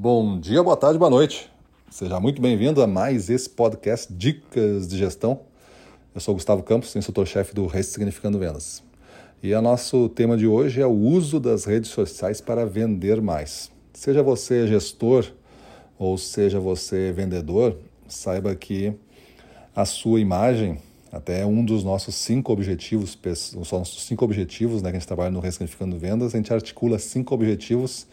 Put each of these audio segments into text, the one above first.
Bom dia, boa tarde, boa noite. Seja muito bem-vindo a mais esse podcast Dicas de Gestão. Eu sou Gustavo Campos, instrutor-chefe do Ressignificando Vendas. E o nosso tema de hoje é o uso das redes sociais para vender mais. Seja você gestor ou seja você vendedor, saiba que a sua imagem, até um dos nossos cinco objetivos, os nossos cinco objetivos, né, que a gente trabalha no Ressignificando Vendas, a gente articula cinco objetivos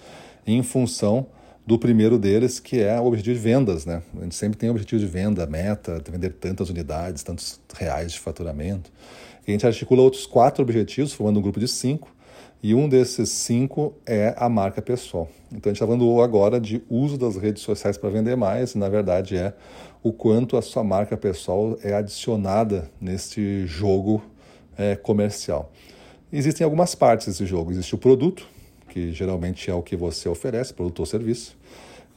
em função do primeiro deles, que é o objetivo de vendas. Né? A gente sempre tem objetivo de venda, meta, de vender tantas unidades, tantos reais de faturamento. E a gente articula outros quatro objetivos, formando um grupo de cinco, e um desses cinco é a marca pessoal. Então a gente está falando agora de uso das redes sociais para vender mais, e na verdade é o quanto a sua marca pessoal é adicionada neste jogo é, comercial. Existem algumas partes desse jogo. Existe o produto, que geralmente é o que você oferece, produto ou serviço.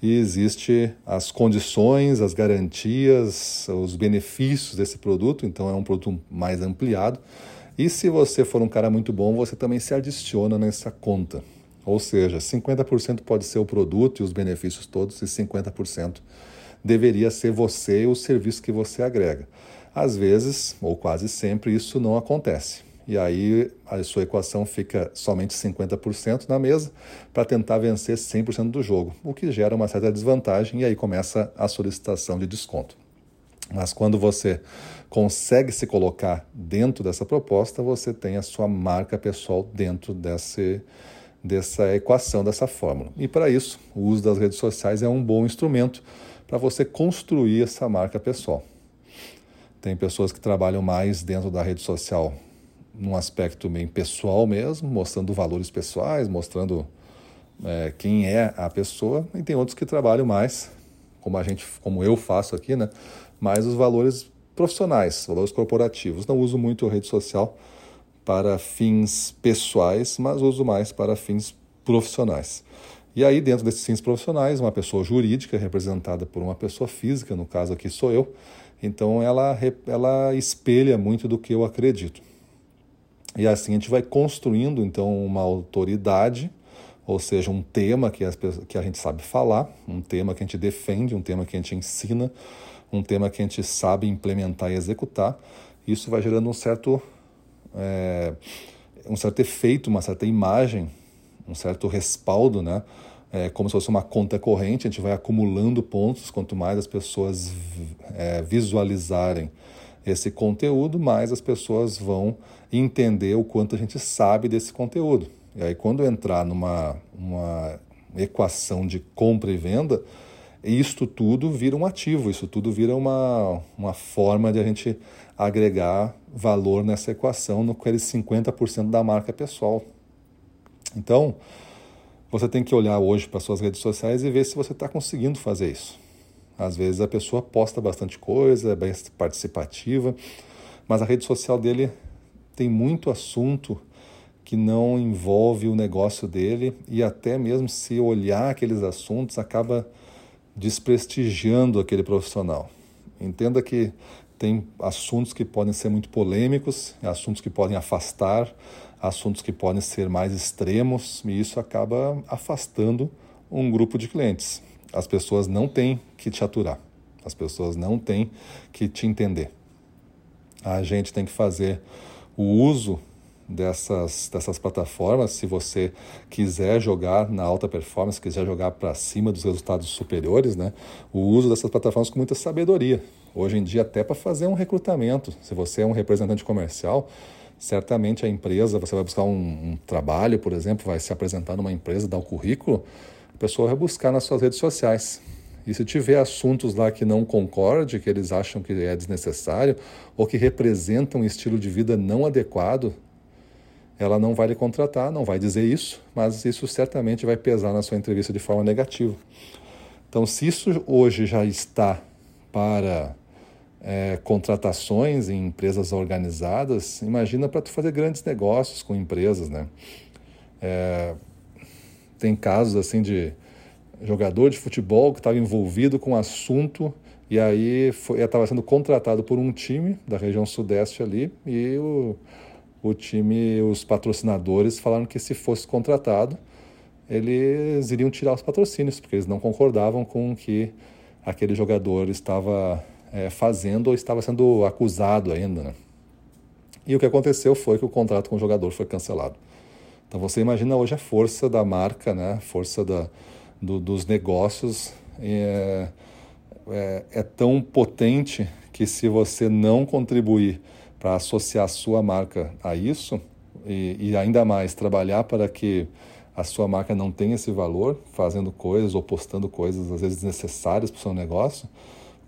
E existe as condições, as garantias, os benefícios desse produto, então é um produto mais ampliado. E se você for um cara muito bom, você também se adiciona nessa conta. Ou seja, 50% pode ser o produto e os benefícios todos, e 50% deveria ser você e o serviço que você agrega. Às vezes, ou quase sempre, isso não acontece e aí a sua equação fica somente 50% na mesa para tentar vencer 100% do jogo, o que gera uma certa desvantagem e aí começa a solicitação de desconto. Mas quando você consegue se colocar dentro dessa proposta, você tem a sua marca pessoal dentro desse, dessa equação, dessa fórmula. E para isso, o uso das redes sociais é um bom instrumento para você construir essa marca pessoal. Tem pessoas que trabalham mais dentro da rede social num aspecto bem pessoal mesmo, mostrando valores pessoais, mostrando é, quem é a pessoa, e tem outros que trabalham mais, como a gente, como eu faço aqui, né? Mais os valores profissionais, valores corporativos. Não uso muito a rede social para fins pessoais, mas uso mais para fins profissionais. E aí, dentro desses fins profissionais, uma pessoa jurídica representada por uma pessoa física, no caso aqui sou eu, então ela, ela espelha muito do que eu acredito. E assim a gente vai construindo então uma autoridade, ou seja, um tema que, as, que a gente sabe falar, um tema que a gente defende, um tema que a gente ensina, um tema que a gente sabe implementar e executar. Isso vai gerando um certo, é, um certo efeito, uma certa imagem, um certo respaldo, né? É como se fosse uma conta corrente, a gente vai acumulando pontos, quanto mais as pessoas é, visualizarem esse conteúdo, mais as pessoas vão entender o quanto a gente sabe desse conteúdo. E aí, quando entrar numa uma equação de compra e venda, isto tudo vira um ativo, isso tudo vira uma, uma forma de a gente agregar valor nessa equação, no aqueles 50% da marca pessoal. Então, você tem que olhar hoje para suas redes sociais e ver se você está conseguindo fazer isso. Às vezes a pessoa posta bastante coisa, é bem participativa, mas a rede social dele tem muito assunto que não envolve o negócio dele e até mesmo se olhar aqueles assuntos acaba desprestigiando aquele profissional. Entenda que tem assuntos que podem ser muito polêmicos, assuntos que podem afastar, assuntos que podem ser mais extremos e isso acaba afastando um grupo de clientes. As pessoas não têm que te aturar, as pessoas não têm que te entender. A gente tem que fazer o uso dessas, dessas plataformas, se você quiser jogar na alta performance, quiser jogar para cima dos resultados superiores, né? o uso dessas plataformas com muita sabedoria. Hoje em dia, até para fazer um recrutamento. Se você é um representante comercial, certamente a empresa, você vai buscar um, um trabalho, por exemplo, vai se apresentar numa empresa, dar o currículo, a pessoa vai buscar nas suas redes sociais. E se tiver assuntos lá que não concorde, que eles acham que é desnecessário, ou que representam um estilo de vida não adequado, ela não vai lhe contratar, não vai dizer isso, mas isso certamente vai pesar na sua entrevista de forma negativa. Então, se isso hoje já está para é, contratações em empresas organizadas, imagina para tu fazer grandes negócios com empresas, né? É, tem casos assim de jogador de futebol que estava envolvido com um assunto e aí estava sendo contratado por um time da região sudeste ali e o, o time, os patrocinadores falaram que se fosse contratado eles iriam tirar os patrocínios, porque eles não concordavam com o que aquele jogador estava é, fazendo ou estava sendo acusado ainda. Né? E o que aconteceu foi que o contrato com o jogador foi cancelado. Então você imagina hoje a força da marca, né? a força da, do, dos negócios é, é, é tão potente que se você não contribuir para associar sua marca a isso, e, e, ainda mais trabalhar para que a sua marca não tenha esse valor, fazendo coisas ou postando coisas às vezes necessárias para o seu negócio,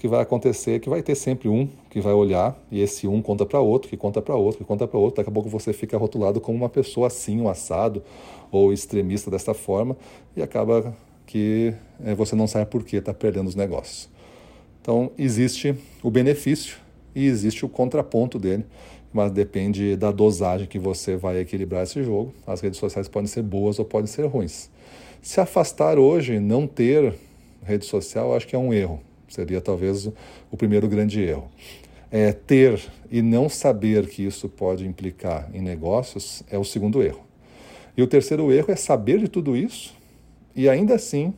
que vai acontecer que vai ter sempre um que vai olhar e esse um conta para outro, que conta para outro, que conta para outro. Daqui a pouco você fica rotulado como uma pessoa assim, um assado ou extremista dessa forma e acaba que é, você não sabe por que está perdendo os negócios. Então, existe o benefício e existe o contraponto dele, mas depende da dosagem que você vai equilibrar esse jogo. As redes sociais podem ser boas ou podem ser ruins. Se afastar hoje, não ter rede social, acho que é um erro. Seria talvez o primeiro grande erro. É, ter e não saber que isso pode implicar em negócios é o segundo erro. E o terceiro erro é saber de tudo isso e ainda assim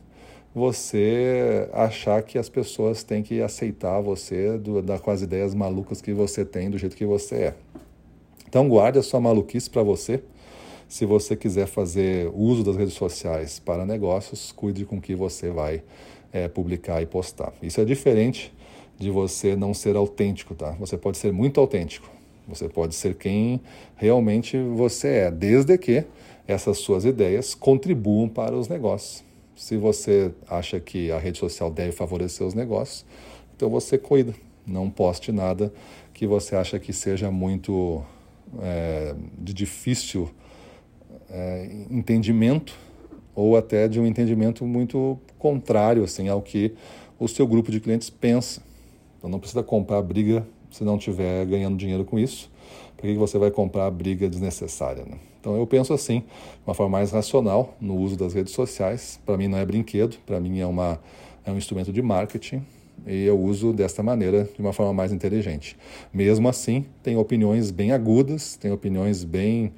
você achar que as pessoas têm que aceitar você do, da, com as ideias malucas que você tem, do jeito que você é. Então guarde a sua maluquice para você. Se você quiser fazer uso das redes sociais para negócios, cuide com que você vai é, publicar e postar. Isso é diferente de você não ser autêntico, tá? Você pode ser muito autêntico. Você pode ser quem realmente você é, desde que essas suas ideias contribuam para os negócios. Se você acha que a rede social deve favorecer os negócios, então você cuida. Não poste nada que você acha que seja muito é, de difícil é, entendimento ou até de um entendimento muito contrário assim ao que o seu grupo de clientes pensa. Então não precisa comprar briga se não estiver ganhando dinheiro com isso. Por que você vai comprar briga desnecessária? Né? Então eu penso assim, de uma forma mais racional no uso das redes sociais. Para mim não é brinquedo, para mim é, uma, é um instrumento de marketing e eu uso desta maneira, de uma forma mais inteligente. Mesmo assim, tem opiniões bem agudas, tem opiniões bem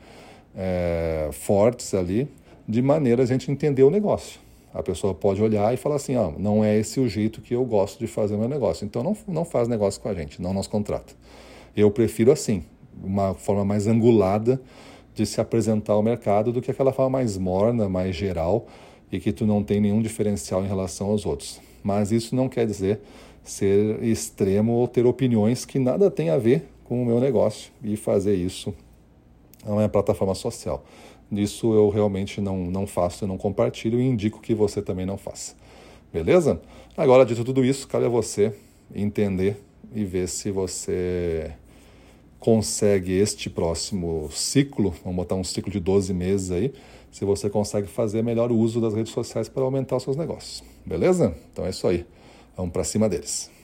é, fortes ali, de maneira a gente entender o negócio. A pessoa pode olhar e falar assim, ah, não é esse o jeito que eu gosto de fazer meu negócio, então não, não faz negócio com a gente, não nos contrata. Eu prefiro assim, uma forma mais angulada de se apresentar ao mercado do que aquela forma mais morna, mais geral e que tu não tem nenhum diferencial em relação aos outros. Mas isso não quer dizer ser extremo ou ter opiniões que nada tem a ver com o meu negócio e fazer isso a uma plataforma social. Isso eu realmente não, não faço, eu não compartilho e indico que você também não faça. Beleza? Agora, dito tudo isso, cabe a você entender e ver se você consegue este próximo ciclo, vamos botar um ciclo de 12 meses aí, se você consegue fazer melhor uso das redes sociais para aumentar os seus negócios. Beleza? Então é isso aí. Vamos para cima deles.